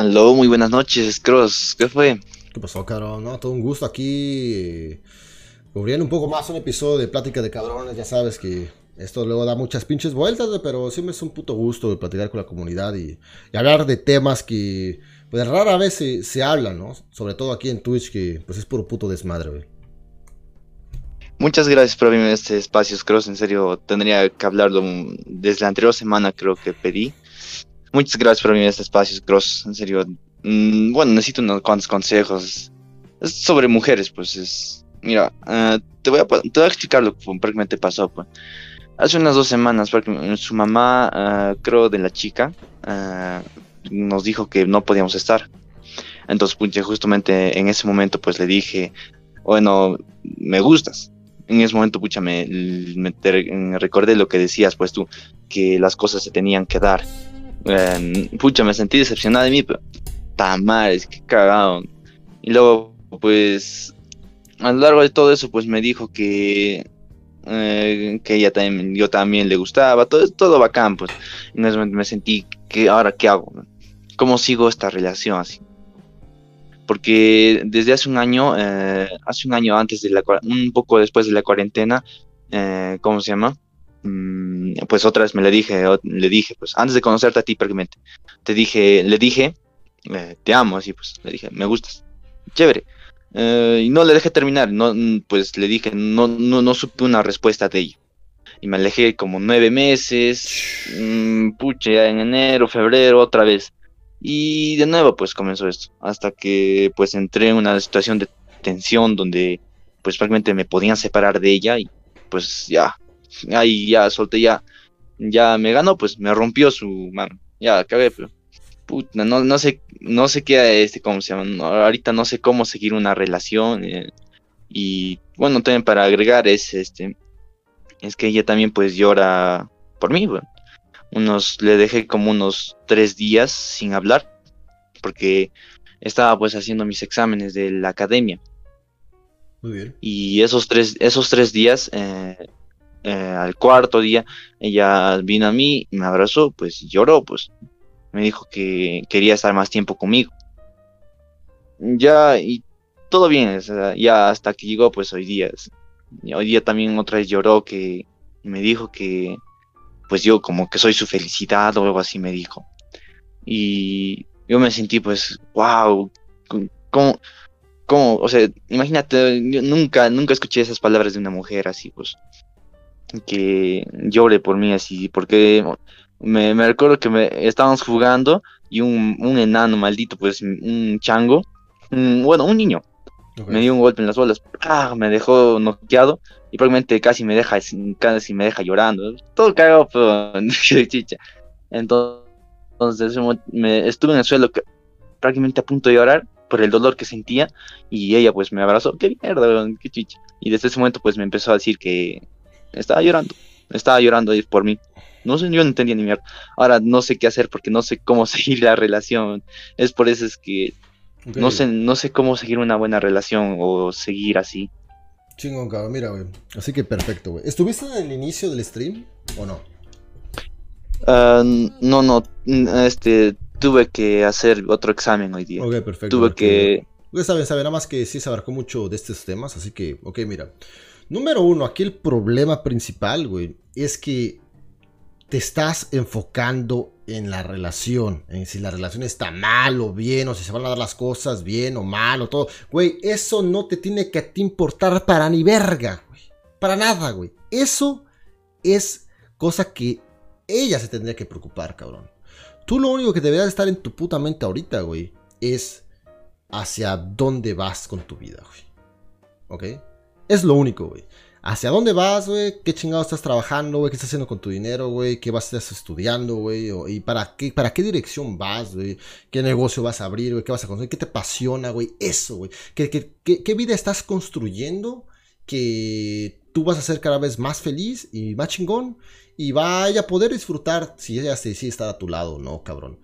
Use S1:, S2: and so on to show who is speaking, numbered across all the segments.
S1: Aló, muy buenas noches, Cross. ¿Qué fue?
S2: ¿Qué pasó, cabrón? No, todo un gusto aquí. eh, cubriendo un poco más un episodio de Plática de Cabrones. Ya sabes que esto luego da muchas pinches vueltas, pero siempre es un puto gusto platicar con la comunidad y, y hablar de temas que pues rara vez se, se hablan, ¿no? Sobre todo aquí en Twitch, que pues es puro puto desmadre, güey.
S1: Muchas gracias por abrirme este espacio, Cross. En serio, tendría que hablarlo desde la anterior semana, creo que pedí. Muchas gracias por abrirme este espacio, Cross. En serio, mm, bueno, necesito unos cuantos consejos. Es sobre mujeres, pues es. Mira, ah, te, voy a, te voy a explicar lo que prácticamente pasó. Pues. Hace unas dos semanas, su mamá, ah, creo, de la chica, ah, nos dijo que no podíamos estar. Entonces, pucha, justamente en ese momento, pues le dije, bueno, me gustas. En ese momento, pucha, me recordé lo que decías, pues tú, que las cosas se tenían que dar. Eh, pucha, me sentí decepcionada de mí, pero tamales, qué cagado. Y luego, pues, a lo largo de todo eso, pues me dijo que, eh, que ella también, yo también le gustaba, todo, todo bacán, pues. Ese momento me sentí, que ahora qué hago? ¿Cómo sigo esta relación así? Porque desde hace un año, eh, hace un año antes de la, un poco después de la cuarentena, eh, ¿cómo se llama? Mm, pues otra vez me le dije, le dije, pues antes de conocerte a ti prácticamente, te dije, le dije, eh, te amo, así pues, le dije, me gustas, chévere. Eh, y no le dejé terminar, no, mm, pues le dije, no, no, no supe una respuesta de ella. Y me alejé como nueve meses, mm, pucha, ya en enero, febrero, otra vez. Y de nuevo, pues comenzó esto, hasta que pues entré en una situación de tensión donde pues prácticamente me podían separar de ella y pues ya, ahí ya solté ya, ya me ganó, pues me rompió su mano, ya cagué, pero puta, no, no sé, no sé qué, este, cómo se llama, no, ahorita no sé cómo seguir una relación eh, y bueno, también para agregar es este, es que ella también pues llora por mí, bueno unos, le dejé como unos tres días sin hablar, porque estaba pues haciendo mis exámenes de la academia.
S2: Muy bien.
S1: Y esos tres, esos tres días, eh, eh, al cuarto día, ella vino a mí, me abrazó, pues lloró, pues me dijo que quería estar más tiempo conmigo. Ya, y todo bien, ya hasta que llegó pues hoy día. Hoy día también otra vez lloró que me dijo que pues yo como que soy su felicidad o algo así me dijo. Y yo me sentí pues, wow, ¿cómo, cómo, o sea, imagínate, yo nunca, nunca escuché esas palabras de una mujer así, pues, que llore por mí así, porque me, me recuerdo que me estábamos jugando y un, un enano maldito, pues, un chango, un- bueno, un niño,
S2: Ok.
S1: me dio un golpe en las bolas, ¡ah! me dejó noqueado y probablemente casi me deja, casi me deja llorando, todo cagado, pero chicha. Entonces me estuve en el suelo prácticamente a punto de llorar por el dolor que sentía y ella pues me abrazó, qué mierda, qué chicha. Y desde ese momento pues me empezó a decir que estaba llorando, estaba llorando ahí por mí. No sé, yo no entendía ni mierda. Ahora no sé qué hacer porque no sé cómo seguir la relación. Es por eso es que no sé, no sé cómo seguir una buena relación o seguir así.
S2: Chingón, cabrón, mira, güey. Así que perfecto, güey. ¿Estuviste en el inicio del stream o no?
S1: Ah, no, no, este, tuve que hacer otro examen hoy día.
S2: Ok, perfecto.
S1: tuve
S2: porque-
S1: que,
S2: Ustedes saben, saben, nada más que sí se abarcó mucho de estos temas, así que, ok, mira. Número uno, aquí el problema principal, güey, es que te estás enfocando en la relación, en si la relación está mal o bien, o si se van a dar las cosas bien o mal o todo. Güey, eso no te tiene que importar para ni verga, güey. Para nada, güey. Eso es cosa que ella se tendría que preocupar, cabrón. Tú lo único que deberías estar en tu puta mente ahorita, güey, es hacia dónde vas con tu vida, güey. ¿Ok? Es lo único, güey. ¿Hacia dónde vas, güey? ¿Qué chingado estás trabajando, güey? ¿Qué estás haciendo con tu dinero, güey? ¿Qué vas a estar estudiando, güey? ¿Y para qué, para qué dirección vas, güey? ¿Qué negocio vas a abrir, güey? ¿Qué vas a construir? ¿Qué te apasiona, güey? Eso, güey. ¿Qué, qué, qué- vida estás construyendo que tú vas a ser cada vez más feliz y más chingón? Y vaya a poder disfrutar si ella se decide estar a tu lado, ¿no, cabrón?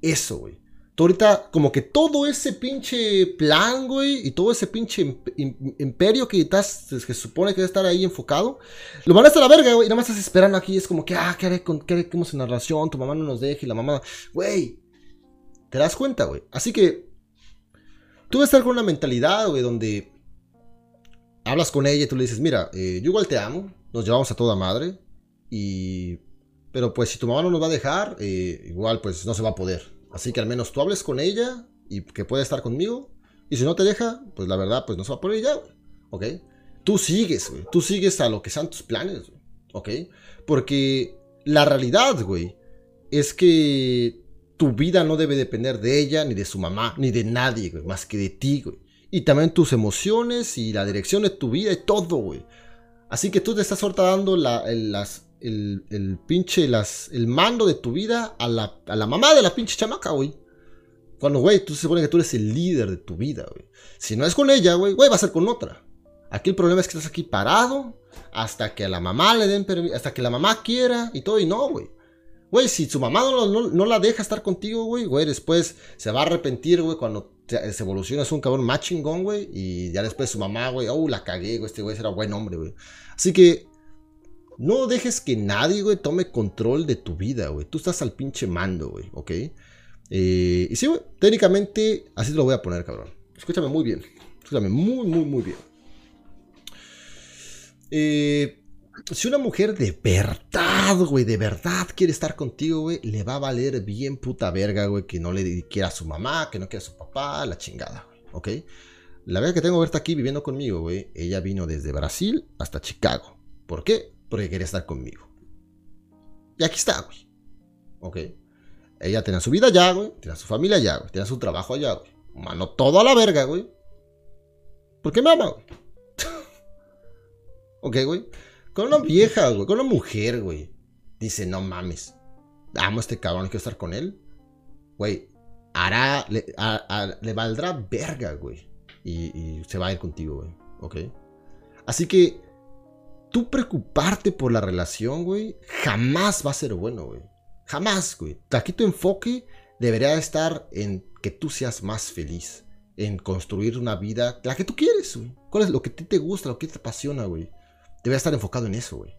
S2: Eso, güey. Ahorita, como que todo ese pinche plan, güey, y todo ese pinche imp- im- imperio que estás, que se supone que debe estar ahí enfocado, lo mandaste a la verga, güey, y nada más estás esperando aquí, es como que, ah, ¿qué haré con, qué haré con la relación? Tu mamá no nos deja y la mamá, güey, ¿Te das cuenta, güey? Así que tú a estar con una mentalidad, güey, donde hablas con ella y tú le dices, mira, eh, yo igual te amo, nos llevamos a toda madre, y... Pero pues si tu mamá no nos va a dejar, eh, igual pues no se va a poder. Así que al menos tú hables con ella y que puede estar conmigo. Y si no te deja, pues la verdad, pues no se va a poder ya, güey. ¿Ok? Tú sigues, güey. Tú sigues a lo que sean tus planes, güey. ¿Ok? Porque la realidad, güey, es que tu vida no debe depender de ella, ni de su mamá, ni de nadie, güey, más que de ti, güey. Y también tus emociones y la dirección de tu vida y todo, güey. Así que tú te estás ahorita dando las, el, pinche, el mando de tu vida a la, a la mamá de la pinche chamaca, güey. Cuando, güey, tú se supone que tú eres el líder de tu vida, güey. Si no es con ella, güey, güey, va a ser con otra. Aquí el problema es que estás aquí parado hasta que a la mamá le den permiso, hasta que la mamá quiera y todo, y no, güey. Güey, si su mamá no, la deja estar contigo, güey, güey, después se va a arrepentir, güey, cuando se evoluciona, es un cabrón más chingón, güey, y ya después su mamá, güey, oh, la cagué, güey, este güey era buen hombre, güey. Así que no dejes que nadie, güey, tome control de tu vida, güey. Tú estás al pinche mando, güey, ¿ok? Eh, y sí, güey, técnicamente así te lo voy a poner, cabrón. Escúchame muy bien. Escúchame muy, muy, muy bien. Eh, si una mujer de verdad, güey, de verdad quiere estar contigo, güey, le va a valer bien puta verga, güey, que no le quiera a su mamá, que no quiera a su papá, la chingada, güey, ¿ok? La verga que tengo ahorita aquí viviendo conmigo, güey, ella vino desde Brasil hasta Chicago. ¿Por qué? Porque quería estar conmigo. Y aquí está, güey. ¿Ok? Ella tenía su vida allá, güey. Tenía su familia allá, güey. Tenía su trabajo allá, güey. Mano todo a la verga, güey. ¿Por qué me ama, güey? ok, güey. Con una vieja, güey, con una mujer, güey. Dice, no mames. Amo a este cabrón, quiero estar con él. Güey, hará, le, valdrá verga, güey. Y, y, se va a ir contigo, güey. ¿Ok? Así que tú preocuparte por la relación, güey, jamás va a ser bueno, güey. Jamás, güey. Aquí tu enfoque debería estar en que tú seas más feliz. En construir una vida, la que tú quieres, güey. ¿Cuál es lo que a ti te gusta, lo que te apasiona, güey? Debe estar enfocado en eso, güey.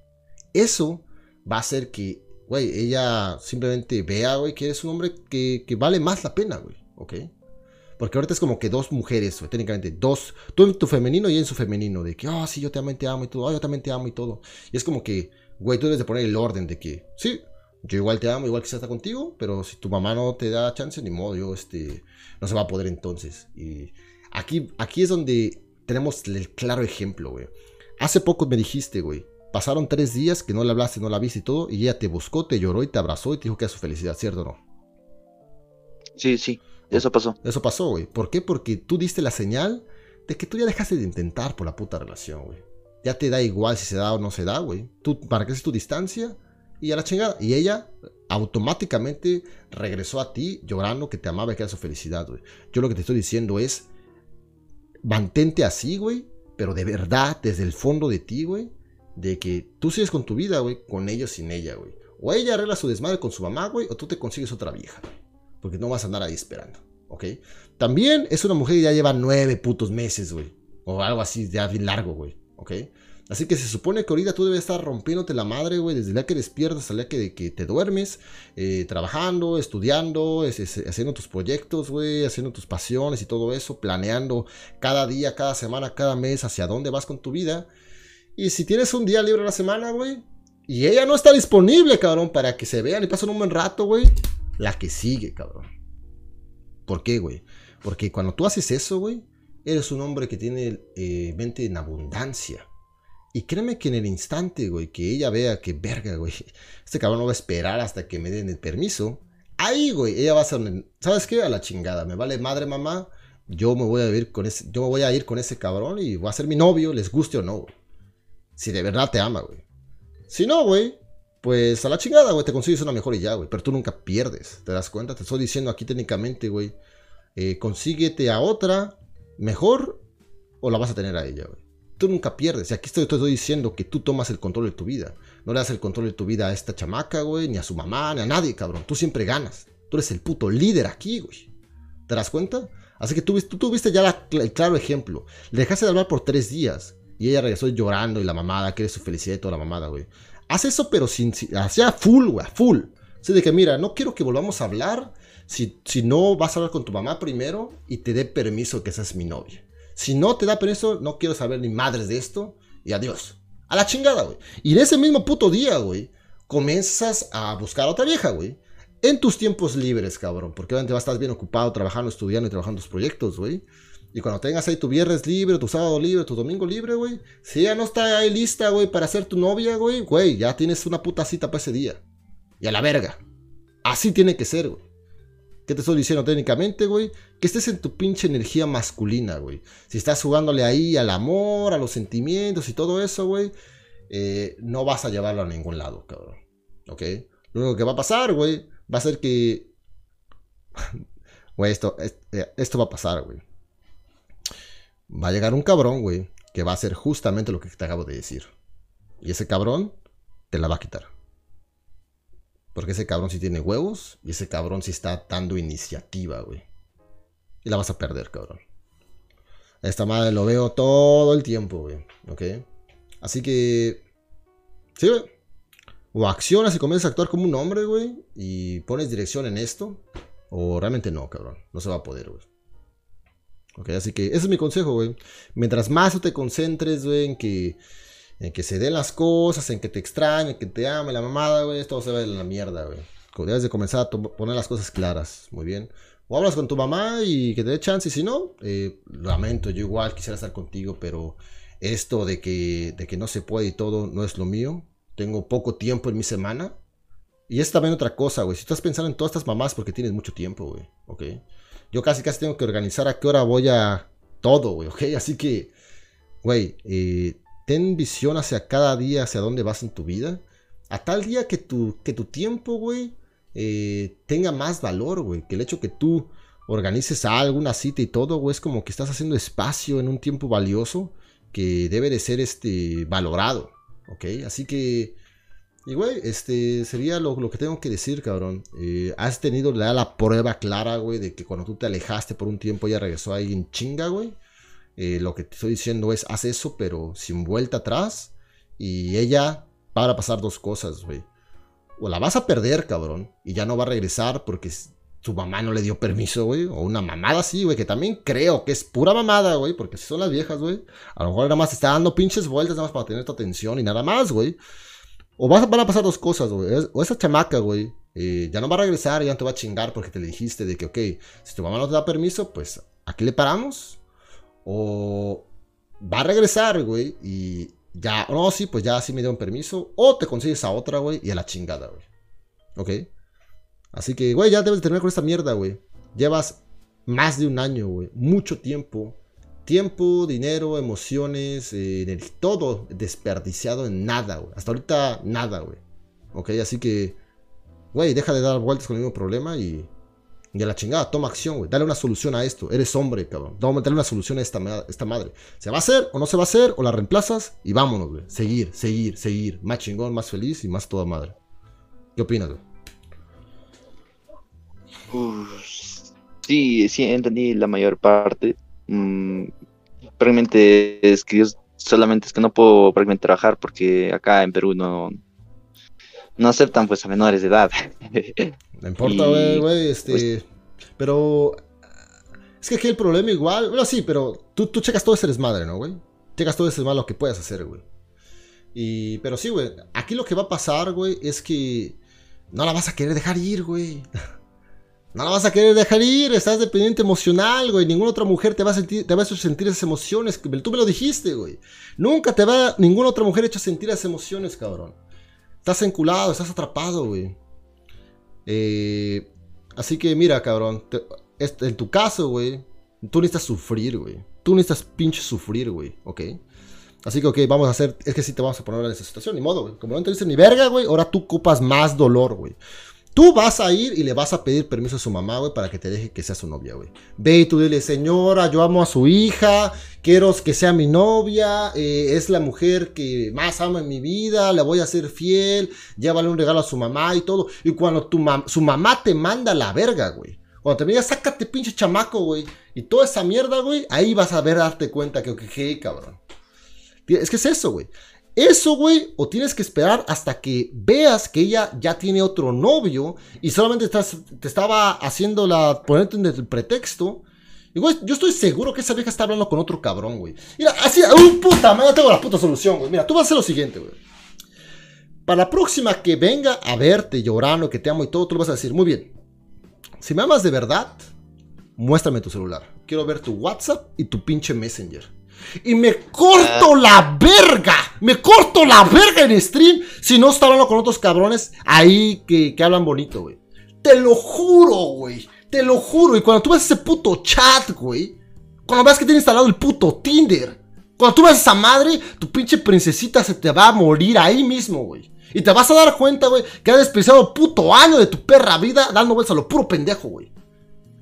S2: Eso va a hacer que, güey, ella simplemente vea, güey, que eres un hombre que, vale más la pena, güey. ¿Ok? Porque ahorita es como que dos mujeres, técnicamente, dos, tú en tu femenino y en su femenino, de que, oh, sí, yo también te amo y todo, oh, yo también te amo y todo. Y es como que, güey, tú debes de poner el orden de que, sí, yo igual te amo, igual que está contigo, pero si tu mamá no te da chance, ni modo, yo, este, no se va a poder entonces. Y aquí, aquí es donde tenemos el claro ejemplo, güey. Hace poco me dijiste, güey. Pasaron tres días que no le hablaste, no la viste y todo, y ella te buscó, te lloró y te abrazó y te dijo que era su felicidad, ¿cierto o no?
S1: Sí, sí, eso pasó.
S2: Eso pasó, güey. ¿Por qué? Porque tú diste la señal de que tú ya dejaste de intentar por la puta relación, güey. Ya te da igual si se da o no se da, güey. Tú marcaste tu distancia y a la chingada. Y ella automáticamente regresó a ti llorando que te amaba y que era su felicidad, güey. Yo lo que te estoy diciendo es, mantente así, güey, pero de verdad, desde el fondo de ti, güey, de que tú sigues con tu vida, güey, con ellos sin ella, güey. O ella arregla su desmadre con su mamá, güey, o tú te consigues otra vieja, Porque no vas a andar ahí esperando, ¿ok? También es una mujer que ya lleva nueve putos meses, güey. O algo así, ya bien largo, güey, ¿ok? Así que se supone que ahorita tú debes estar rompiéndote la madre, güey, desde el día que despiertas hasta el día que, que te duermes, eh, trabajando, estudiando, haciendo tus proyectos, güey, haciendo tus pasiones y todo eso, planeando cada día, cada semana, cada mes hacia dónde vas con tu vida. Y si tienes un día libre a la semana, güey, y ella no está disponible, cabrón, para que se vean y pasen un buen rato, güey, la que sigue, cabrón. ¿Por qué, güey? Porque cuando tú haces eso, güey, eres un hombre que tiene eh, mente en abundancia. Y créeme que en el instante, güey, que ella vea que verga, güey, este cabrón no va a esperar hasta que me den el permiso. Ahí, güey, ella va a ser, ¿sabes qué? A la chingada, me vale madre mamá. Yo me voy a ir con ese, yo me voy a ir con ese cabrón y voy a ser mi novio, les guste o no, Si de verdad te ama, güey. Si no, güey, pues a la chingada, güey, te consigues una mejor y ya, güey. Pero tú nunca pierdes, ¿te das cuenta? Te estoy diciendo aquí técnicamente, güey. Eh, consíguete a otra mejor o la vas a tener a ella, güey tú nunca pierdes. Y aquí estoy, te estoy diciendo que tú tomas el control de tu vida. No le das el control de tu vida a esta chamaca, güey, ni a su mamá, ni a nadie, cabrón. Tú siempre ganas. Tú eres el puto líder aquí, güey. ¿Te das cuenta? Así que tú, tú tuviste ya el claro ejemplo. Le dejaste de hablar por tres días. Y ella regresó llorando y la mamada, que eres su felicidad y toda la mamada, güey. Haz eso, pero sin. Hacía full, güey, full. Así de que, mira, no quiero que volvamos a hablar si, si no vas a hablar con tu mamá primero y te dé permiso que seas mi novia. Si no te da permiso, no quiero saber ni madres de esto y adiós. A la chingada, güey. Y en ese mismo puto día, güey, comienzas a buscar a otra vieja, güey. En tus tiempos libres, cabrón. Porque obviamente vas a estar bien ocupado trabajando, estudiando y trabajando tus proyectos, güey. Y cuando tengas ahí tu viernes libre, tu sábado libre, tu domingo libre, güey. Si ya no está ahí lista, güey, para ser tu novia, güey, güey, ya tienes una puta cita para ese día. Y a la verga. Así tiene que ser, güey. ¿Qué te estoy diciendo técnicamente, güey? Que estés en tu pinche energía masculina, güey. Si estás jugándole ahí al amor, a los sentimientos y todo eso, güey, eh, no vas a llevarlo a ningún lado, cabrón. ¿Ok? Lo único que va a pasar, güey, va a ser que... Güey, esto, eh, esto va a pasar, güey. Va a llegar un cabrón, güey, que va a hacer justamente lo que te acabo de decir. Y ese cabrón te la va a quitar. Porque ese cabrón sí tiene huevos y ese cabrón sí está dando iniciativa, güey. Y la vas a perder, cabrón. Esta madre lo veo todo el tiempo, güey. ¿Ok? Así que... Sí, güey. O accionas y comienzas a actuar como un hombre, güey. Y pones dirección en esto. O realmente no, cabrón. No se va a poder, güey. Ok, así que ese es mi consejo, güey. Mientras más te concentres, güey, en que en que se den las cosas, en que te extrañe, en que te ame la mamada, güey, esto se va a la mierda, güey. Debes de comenzar a poner las cosas claras, muy bien. O hablas con tu mamá y que te dé chance, y si no, eh, lamento, yo igual quisiera estar contigo, pero esto de que, de que no se puede y todo no es lo mío. Tengo poco tiempo en mi semana. Y es también otra cosa, güey. Si estás pensando en todas estas mamás porque tienes mucho tiempo, güey. ¿Ok? Yo casi casi tengo que organizar a qué hora voy a todo, güey. ¿Ok? Así que, güey, eh, ten visión hacia cada día, hacia dónde vas en tu vida. A tal día que tu, que tu tiempo, güey, eh, tenga más valor, güey. Que el hecho que tú organices algo, una cita y todo, güey, es como que estás haciendo espacio en un tiempo valioso que debe de ser este, valorado. ¿Ok? Así que... Y güey, este sería lo, que tengo que decir, cabrón. Eh, has tenido la prueba clara, güey, de que cuando tú te alejaste por un tiempo ya regresó ahí en chinga, güey. Eh, lo que te estoy diciendo es, haz eso, pero sin vuelta atrás. Y ella, para pasar dos cosas, güey. O la vas a perder, cabrón, y ya no va a regresar porque su mamá no le dio permiso, güey. O una mamada así, güey, que también creo que es pura mamada, güey, porque si son las viejas, güey. A lo mejor nada más está dando pinches vueltas nada más para tener tu atención y nada más, güey. O vas, van a pasar dos cosas, güey. O esa chamaca, güey, eh, ya no va a regresar, ya no te va a chingar porque te le dijiste de que, ok, si tu mamá no te da permiso, pues aquí le paramos o va a regresar, güey, y ya, no, sí, pues ya sí me dio un permiso. O te consigues a otra, güey, y a la chingada, güey. ¿Ok? Así que, güey, ya debes terminar con esta mierda, güey. Llevas más de un año, güey. Mucho tiempo. Tiempo, dinero, emociones, eh, todo desperdiciado en nada, güey. Hasta ahorita, nada, güey. ¿Ok? Así que, güey, deja de dar vueltas con el mismo problema y y a la chingada, toma acción, güey. Dale una solución a esto. Eres hombre, cabrón. Dale una solución a esta, esta madre. ¿Se va a hacer o no se va a hacer? O la reemplazas y vámonos, güey. Seguir, seguir, seguir. Más chingón, más feliz y más toda madre. ¿Qué opinas, güey?
S1: sí, sí, entendí la mayor parte. Mm, realmente es que yo solamente es que no puedo realmente trabajar porque acá en Perú no, no aceptan pues a menores de edad.
S2: No importa, güey, este... Pues, pero... Es que aquí el problema igual... Bueno, sí, pero tú, tú checas todo ese desmadre, ¿no, güey? Checas todo ese desmadre lo que puedes hacer, güey. Y... Pero sí, güey. Aquí lo que va a pasar, güey, es que... No la vas a querer dejar ir, güey. No la vas a querer dejar ir, estás dependiente emocional, güey. Ninguna otra mujer te va a sentir, te hacer sentir esas emociones. Tú me lo dijiste, güey. Nunca te va, ninguna otra mujer hecho sentir esas emociones, cabrón. Estás enculado, estás atrapado, güey. Eh, así que mira, cabrón. en tu caso, güey. Tú necesitas sufrir, güey. Tú necesitas pinche sufrir, güey. ¿Ok? Así que, ok, vamos a hacer. Es que sí te vamos a poner en esa situación. Ni modo, güey. Como no te dicen ni verga, güey. Ahora tú ocupas más dolor, güey. Tú vas a ir y le vas a pedir permiso a su mamá, güey, para que te deje que sea su novia, güey. Ve y tú dile, señora, yo amo a su hija, quiero que sea mi novia, eh, es la mujer que más amo en mi vida, le voy a ser fiel, llévale un regalo a su mamá y todo. Y cuando tu su mamá te manda la verga, güey. Cuando te diga, sácate pinche chamaco, güey. Y toda esa mierda, güey, ahí vas a ver, darte cuenta que, ok, cabrón. Es que es eso, güey. Eso, güey, o tienes que esperar hasta que veas que ella ya tiene otro novio y solamente te estaba haciendo la, ponerte en el pretexto. Y, güey, yo estoy seguro que esa vieja está hablando con otro cabrón, güey. Mira, así, un puta madre, tengo la puta solución, güey. Mira, tú vas a hacer lo siguiente, güey. Para la próxima que venga a verte llorando, que te amo y todo, tú le vas a decir, muy bien. Si me amas de verdad, muéstrame tu celular. Quiero ver tu WhatsApp y tu pinche Messenger. Y me corto la verga. Me corto la verga en stream si no está hablando con otros cabrones ahí que, hablan bonito, güey. Te lo juro, güey. Te lo juro. Y cuando tú ves ese puto chat, güey. Cuando ves que tiene instalado el puto Tinder. Cuando tú ves esa madre, tu pinche princesita se te va a morir ahí mismo, güey. Y te vas a dar cuenta, güey, que has desperdiciado puto año de tu perra vida dando vueltas a lo puro pendejo, güey.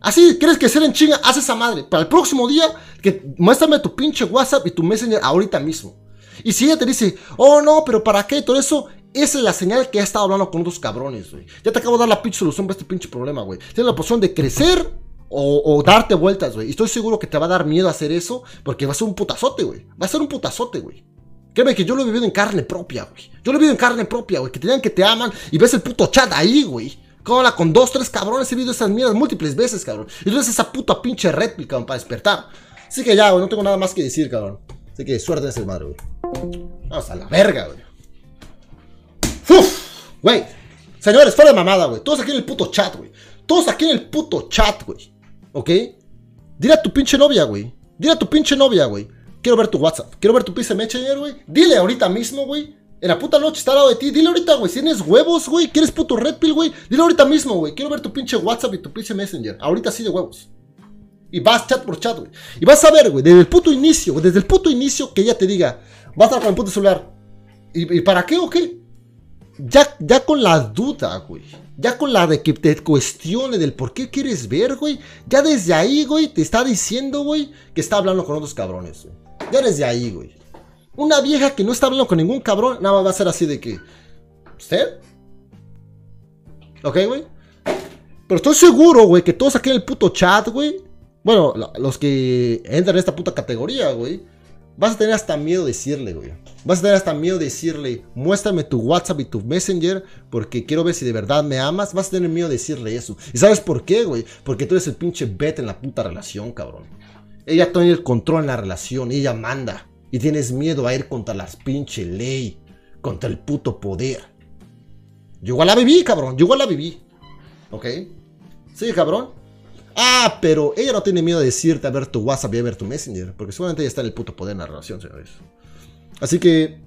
S2: Así, ¿quieres que ser en chinga? Haz esa madre. Para el próximo día, que muéstrame tu pinche WhatsApp y tu Messenger ahorita mismo. Y si ella te dice, oh no, pero ¿para qué? Todo eso, esa es la señal que ha estado hablando con otros cabrones, güey. Ya te acabo de dar la pinche solución para este pinche problema, güey. Tienes la opción de crecer o, darte vueltas, güey. Y estoy seguro que te va a dar miedo hacer eso porque va a ser un putazote, güey. Va a ser un putazote, güey. Créeme que yo lo he vivido en carne propia, güey. Yo lo he vivido en carne propia, güey. Que te digan que te aman y ves el puto chat ahí, güey. Con, con dos, tres cabrones he visto esas mierdas múltiples veces, cabrón. Y tú esa puta pinche red, cabrón, para despertar. Así que ya, güey, no tengo nada más que decir, cabrón. Así que suerte en ese madre, güey. Vamos a la verga, güey. ¡Uf! Güey. Señores, fuera de mamada, güey. Todos aquí en el puto chat, güey. Todos aquí en el puto chat, güey. ¿Ok? Dile a tu pinche novia, güey. Dile a tu pinche novia, güey. Quiero ver tu WhatsApp. Quiero ver tu pinche Messenger, güey. Dile ahorita mismo, güey. En la puta noche está al lado de ti. Dile ahorita, güey. Tienes huevos, güey. ¿Quieres puto Red Pill, güey? Dile ahorita mismo, güey. Quiero ver tu pinche WhatsApp y tu pinche Messenger. Ahorita sí de huevos. Y vas chat por chat, güey. Y vas a ver, güey, desde el puto inicio, desde el puto inicio que ella te diga, vas a estar con el puto celular. ¿Y, para qué o qué? Ya, ya con la duda, güey. Ya con la de que te cuestione del por qué quieres ver, güey. Ya desde ahí, güey, te está diciendo, güey, que está hablando con otros cabrones, güey. Ya desde ahí, güey. Una vieja que no está hablando con ningún cabrón, nada más va a ser así de que. ¿Usted? ¿Ok, güey? Pero estoy seguro, güey, que todos aquí en el puto chat, güey. Bueno, los que entran en esta puta categoría, güey. Vas a tener hasta miedo de decirle, güey. Vas a tener hasta miedo de decirle, muéstrame tu WhatsApp y tu Messenger porque quiero ver si de verdad me amas. Vas a tener miedo de decirle eso. ¿Y sabes por qué, güey? Porque tú eres el pinche bet en la puta relación, cabrón. Ella tiene el control en la relación, ella manda. Y tienes miedo a ir contra las pinche ley, contra el puto poder. Yo igual la viví, cabrón. Yo igual la viví. ¿Ok? Sí, cabrón. Ah, pero ella no tiene miedo de decirte a ver tu WhatsApp y a ver tu Messenger. Porque seguramente ella está en el puto poder en la relación, señores. Así que.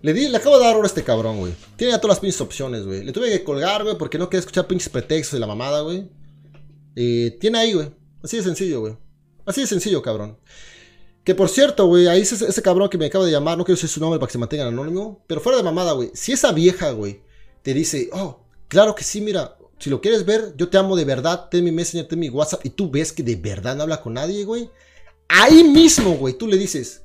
S2: Le, di, le acabo de dar ahora a este cabrón, güey. Tiene ya todas las pinches opciones, güey. Le tuve que colgar, güey, porque no quería escuchar pinches pretextos de la mamada, güey. Eh, tiene ahí, güey. Así de sencillo, güey. Así de sencillo, cabrón. Que por cierto, güey, ahí ese, cabrón que me acaba de llamar, no quiero decir su nombre para que se mantenga anónimo, pero fuera de mamada, güey, si esa vieja, güey, te dice, oh, claro que sí, mira, si lo quieres ver, yo te amo de verdad, ten mi Messenger, ten mi WhatsApp, y tú ves que de verdad no habla con nadie, güey, ahí mismo, güey, tú le dices,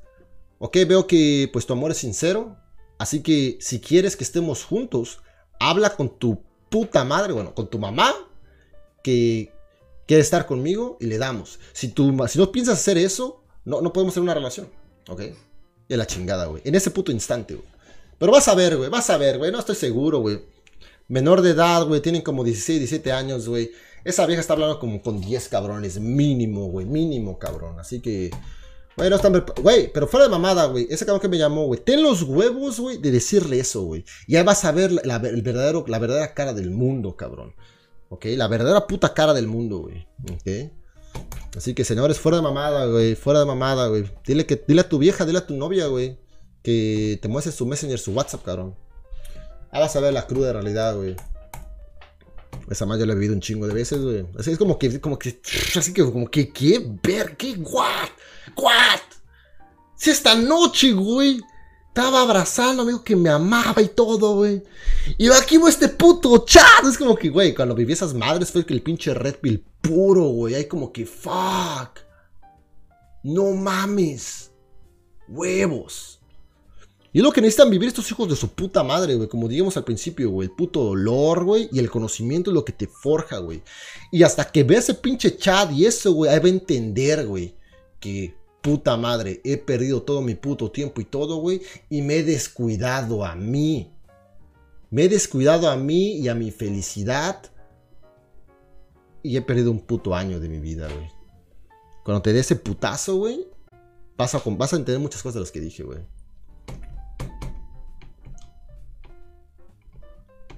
S2: ok, veo que pues tu amor es sincero, así que si quieres que estemos juntos, habla con tu puta madre, bueno, con tu mamá, que quiere estar conmigo y le damos. Si, tú, si no piensas hacer eso, no, no podemos tener una relación. ¿Ok? Y la chingada, güey. En ese puto instante, güey. Pero vas a ver, güey. Vas a ver, güey. No estoy seguro, güey. Menor de edad, güey. Tienen como 16, 17 años, güey. Esa vieja está hablando como con 10 cabrones. Mínimo, güey. Mínimo, cabrón. Así que. Güey, no están. Güey, pero fuera de mamada, güey. Ese cabrón que me llamó, güey. Ten los huevos, güey, de decirle eso, güey. Y ahí vas a ver el verdadero, la verdadera cara del mundo, cabrón. ¿Ok? La verdadera puta cara del mundo, güey. ¿Ok? Así que, señores, fuera de mamada, güey. Fuera de mamada, güey. Dile, que, dile a tu vieja, dile a tu novia, güey. Que te muestre su Messenger, su WhatsApp, cabrón. Ah, vas a ver la cruda realidad, güey. Esa más yo la he vivido un chingo de veces, güey. Así es como que, como que, así que, como que, ¿qué? Ver, ¿qué? ¿What? ¿What? Si esta noche, güey, estaba abrazando, amigo, que me amaba y todo, güey. Y aquí, güey, este puto chat. Es como que, güey, cuando viví esas madres fue que el pinche Red Pill puro, güey. Hay como que, fuck. No mames. Huevos. Y es lo que necesitan vivir estos hijos de su puta madre, güey. Como dijimos al principio, güey. El puto dolor, güey. Y el conocimiento es lo que te forja, güey. Y hasta que veas ese pinche chat y eso, güey, ahí va a entender, güey. Que puta madre, he perdido todo mi puto tiempo y todo, güey, y me he descuidado a mí. Me he descuidado a mí y a mi felicidad. Y he perdido un puto año de mi vida, güey. Cuando te dé ese putazo, güey, vas a, vas a entender muchas cosas de las que dije, güey.